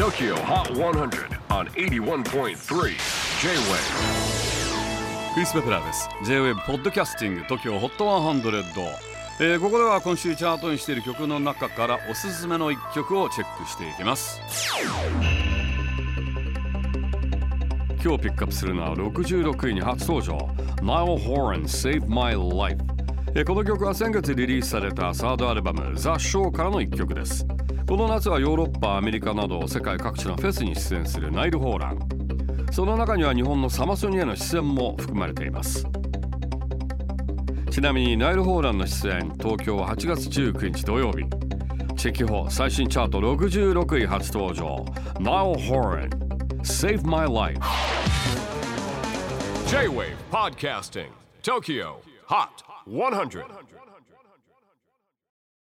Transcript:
TOKYO HOT 100 on 81.3 J-WAVE クリス・ベプラーです。J-WAVE ポッドキャスティング TOKYO HOT 100、えーここでは今週チャートにしている曲の中からおすすめの一曲をチェックしていきます。今日ピックアップするのは66位に初登場。Nile Horan Save My Life この曲は先月リリースされたサードアルバム The Show からの一曲です。この夏はヨーロッパアメリカなど世界各地のフェスに出演するナイル・ホーラン。その中には日本のサマソニへの出演も含まれています。ちなみにナイル・ホーランの出演東京は8月19日土曜日。チェキホ最新チャート66位初登場。Nile Horan Save My Life J-WAVE PODCASTING TOKYO Hot 100.